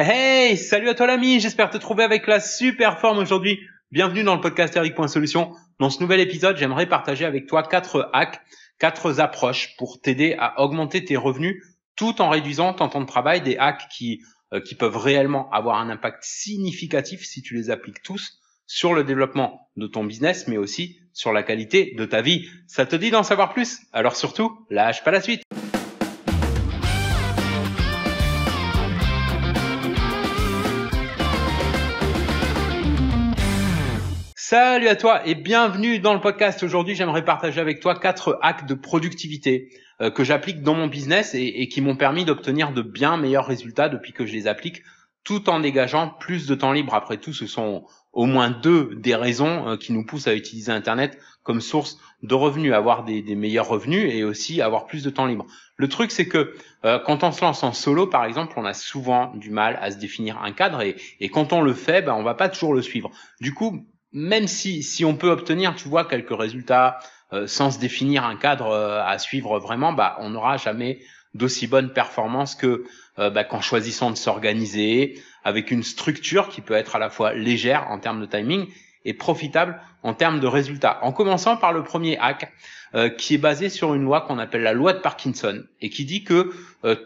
Hey, salut à toi l'ami, j'espère te trouver avec la super forme aujourd'hui. Bienvenue dans le podcast Eric.solution. Dans ce nouvel épisode, j'aimerais partager avec toi quatre hacks, quatre approches pour t'aider à augmenter tes revenus tout en réduisant ton temps de travail, des hacks qui, euh, qui peuvent réellement avoir un impact significatif si tu les appliques tous sur le développement de ton business, mais aussi sur la qualité de ta vie. Ça te dit d'en savoir plus? Alors surtout, lâche pas la suite. Salut à toi et bienvenue dans le podcast. Aujourd'hui, j'aimerais partager avec toi quatre hacks de productivité euh, que j'applique dans mon business et, qui m'ont permis d'obtenir de bien meilleurs résultats depuis que je les applique, tout en dégageant plus de temps libre. Après tout, ce sont au moins deux des raisons euh, qui nous poussent à utiliser Internet comme source de revenus, avoir des, meilleurs revenus et aussi avoir plus de temps libre. Le truc, c'est que euh, quand on se lance en solo, par exemple, on a souvent du mal à se définir un cadre et, quand on le fait, ben, on va pas toujours le suivre. Du coup, même si, si on peut obtenir, tu vois, quelques résultats euh, sans se définir un cadre euh, à suivre vraiment, bah, on n'aura jamais d'aussi bonne performance que euh, bah, qu'en choisissant de s'organiser avec une structure qui peut être à la fois légère en termes de timing et profitable en termes de résultats. En commençant par le premier hack, qui est basé sur une loi qu'on appelle la loi de Parkinson et qui dit que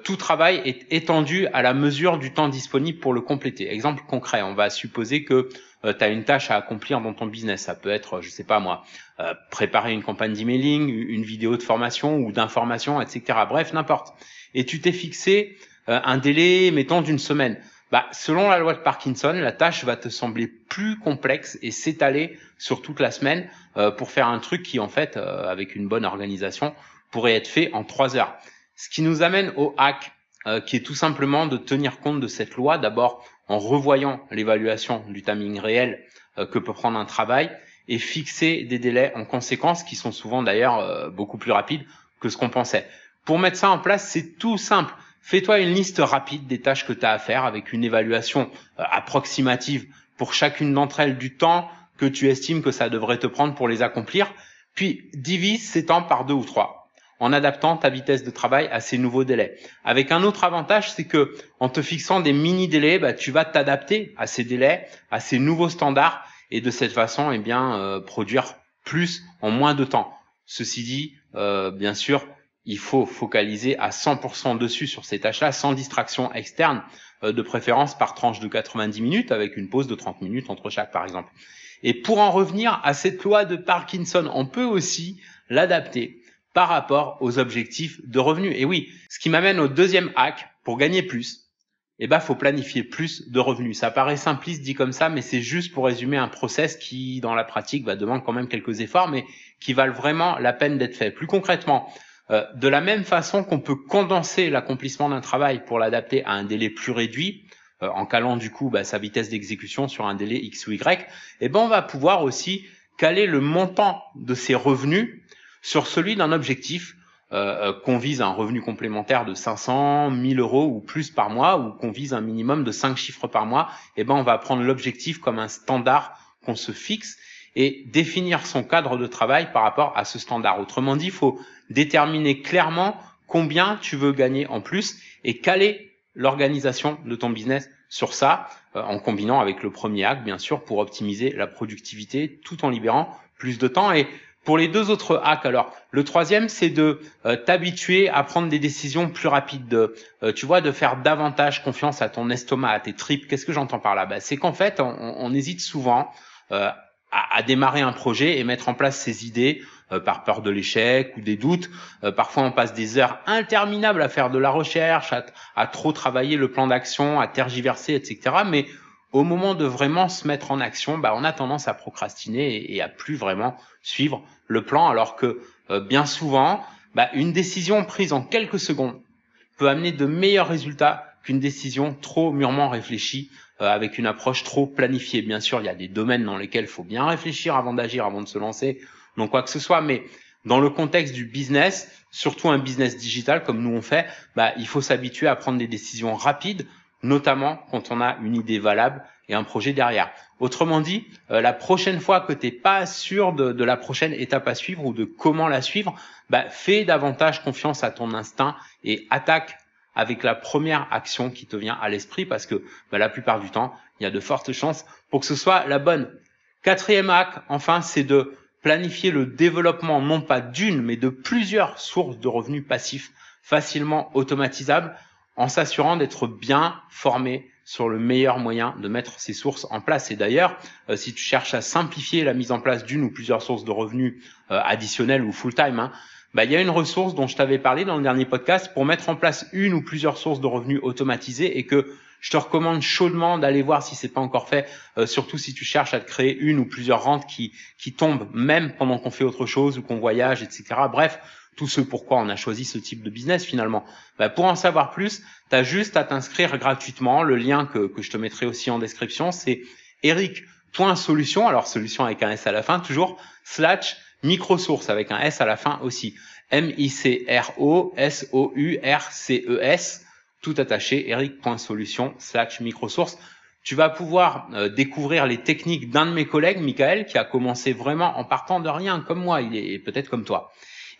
tout travail est étendu à la mesure du temps disponible pour le compléter. Exemple concret, on va supposer que euh, tu as une tâche à accomplir dans ton business. Ça peut être, je sais pas moi, euh, préparer une campagne d'emailing, une vidéo de formation ou d'information, etc. Bref, n'importe. Et tu t'es fixé euh, un délai, mettons, d'une semaine. Bah, selon la loi de Parkinson, la tâche va te sembler plus complexe et s'étaler sur toute la semaine pour faire un truc qui, en fait, avec une bonne organisation, pourrait être fait en trois heures. Ce qui nous amène au hack, qui est tout simplement de tenir compte de cette loi. D'abord, en revoyant l'évaluation du timing réel euh, que peut prendre un travail et fixer des délais en conséquence qui sont souvent d'ailleurs euh, beaucoup plus rapides que ce qu'on pensait. Pour mettre ça en place, c'est tout simple. Fais-toi une liste rapide des tâches que tu as à faire avec une évaluation euh, approximative pour chacune d'entre elles du temps que tu estimes que ça devrait te prendre pour les accomplir, puis divise ces temps par deux ou trois en adaptant ta vitesse de travail à ces nouveaux délais. Avec un autre avantage, c'est que en te fixant des mini délais, bah, tu vas t'adapter à ces délais, à ces nouveaux standards, et de cette façon, eh bien, euh, produire plus en moins de temps. Ceci dit, euh, bien sûr, il faut focaliser à 100% dessus sur ces tâches-là, sans distraction externe, euh, de préférence par tranche de 90 minutes, avec une pause de 30 minutes entre chaque, par exemple. Et pour en revenir à cette loi de Parkinson, on peut aussi l'adapter par rapport aux objectifs de revenus. Et oui, ce qui m'amène au deuxième hack, pour gagner plus, eh ben, faut planifier plus de revenus. Ça paraît simpliste dit comme ça, mais c'est juste pour résumer un process qui, dans la pratique, va demander quand même quelques efforts, mais qui valent vraiment la peine d'être fait. Plus concrètement, euh, de la même façon qu'on peut condenser l'accomplissement d'un travail pour l'adapter à un délai plus réduit, euh, en calant du coup bah, sa vitesse d'exécution sur un délai X ou Y, eh ben, on va pouvoir aussi caler le montant de ses revenus sur celui d'un objectif euh, euh, qu'on vise un revenu complémentaire de 500, 1000 euros ou plus par mois, ou qu'on vise un minimum de 5 chiffres par mois, eh ben on va prendre l'objectif comme un standard qu'on se fixe et définir son cadre de travail par rapport à ce standard. Autrement dit, il faut déterminer clairement combien tu veux gagner en plus et caler l'organisation de ton business sur ça, euh, en combinant avec le premier acte, bien sûr, pour optimiser la productivité tout en libérant plus de temps. Et pour les deux autres hacks, alors le troisième, c'est de euh, t'habituer à prendre des décisions plus rapides, de, euh, tu vois, de faire davantage confiance à ton estomac, à tes tripes. Qu'est-ce que j'entends par là? Bah, C'est qu'en fait, on, hésite souvent euh, à, démarrer un projet et mettre en place ses idées par peur de l'échec ou des doutes. parfois, on passe des heures interminables à faire de la recherche, à, à trop travailler le plan d'action, à tergiverser, etc. Mais au moment de vraiment se mettre en action, bah, on a tendance à procrastiner et, à plus vraiment suivre le plan, alors que euh, bien souvent, bah, une décision prise en quelques secondes peut amener de meilleurs résultats qu'une décision trop mûrement réfléchie euh, avec une approche trop planifiée. Bien sûr, il y a des domaines dans lesquels il faut bien réfléchir avant d'agir, avant de se lancer, donc quoi que ce soit, mais dans le contexte du business, surtout un business digital comme nous on fait, bah, il faut s'habituer à prendre des décisions rapides notamment quand on a une idée valable et un projet derrière. Autrement dit, euh, la prochaine fois que tu n'es pas sûr de, la prochaine étape à suivre ou de comment la suivre, bah, fais davantage confiance à ton instinct et attaque avec la première action qui te vient à l'esprit parce que bah, la plupart du temps, il y a de fortes chances pour que ce soit la bonne. Quatrième hack, enfin, c'est de planifier le développement non pas d'une, mais de plusieurs sources de revenus passifs facilement automatisables en s'assurant d'être bien formé sur le meilleur moyen de mettre ces sources en place. Et d'ailleurs, euh, si tu cherches à simplifier la mise en place d'une ou plusieurs sources de revenus euh, additionnelles ou full-time, hein, bah, il y a une ressource dont je t'avais parlé dans le dernier podcast pour mettre en place une ou plusieurs sources de revenus automatisées et que je te recommande chaudement d'aller voir si c'est pas encore fait, euh, surtout si tu cherches à te créer une ou plusieurs rentes qui, qui tombent même pendant qu'on fait autre chose ou qu'on voyage, etc. Bref, tout ce pourquoi on a choisi ce type de business finalement. Bah, pour en savoir plus, tu as juste à t'inscrire gratuitement. Le lien que, que je te mettrai aussi en description, c'est eric.solution, alors solution avec un S à la fin toujours, slash microsource avec un S à la fin aussi. M-I-C-R-O-S-O-U-R-C-E-S, tout attaché, eric.solution slash microsource. Tu vas pouvoir euh, découvrir les techniques d'un de mes collègues, Michael, qui a commencé vraiment en partant de rien, comme moi, il est peut-être comme toi,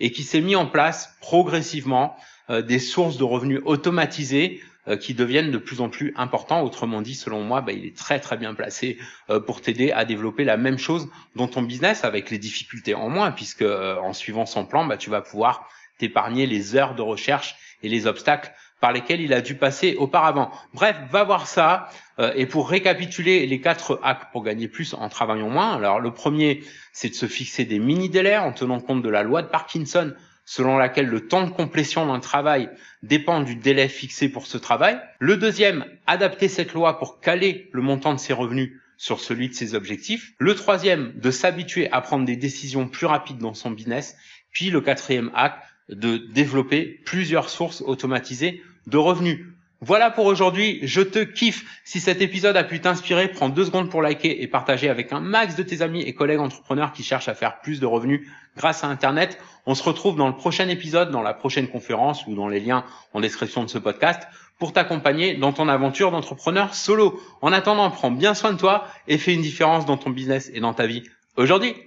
et qui s'est mis en place progressivement euh, des sources de revenus automatisées euh, qui deviennent de plus en plus importants. Autrement dit, selon moi, bah, il est très très bien placé euh, pour t'aider à développer la même chose dans ton business avec les difficultés en moins, puisque en suivant son plan, bah, tu vas pouvoir t'épargner les heures de recherche et les obstacles par lesquels il a dû passer auparavant. Bref, va voir ça. et pour récapituler les quatre hacks pour gagner plus en travaillant moins, alors le premier, c'est de se fixer des mini délais en tenant compte de la loi de Parkinson selon laquelle le temps de complétion d'un travail dépend du délai fixé pour ce travail. Le deuxième, adapter cette loi pour caler le montant de ses revenus sur celui de ses objectifs. Le troisième, de s'habituer à prendre des décisions plus rapides dans son business. Puis le quatrième acte, de développer plusieurs sources automatisées de revenus. Voilà pour aujourd'hui, je te kiffe. Si cet épisode a pu t'inspirer, prends deux secondes pour liker et partager avec un max de tes amis et collègues entrepreneurs qui cherchent à faire plus de revenus grâce à Internet. On se retrouve dans le prochain épisode, dans la prochaine conférence ou dans les liens en description de ce podcast pour t'accompagner dans ton aventure d'entrepreneur solo. En attendant, prends bien soin de toi et fais une différence dans ton business et dans ta vie aujourd'hui.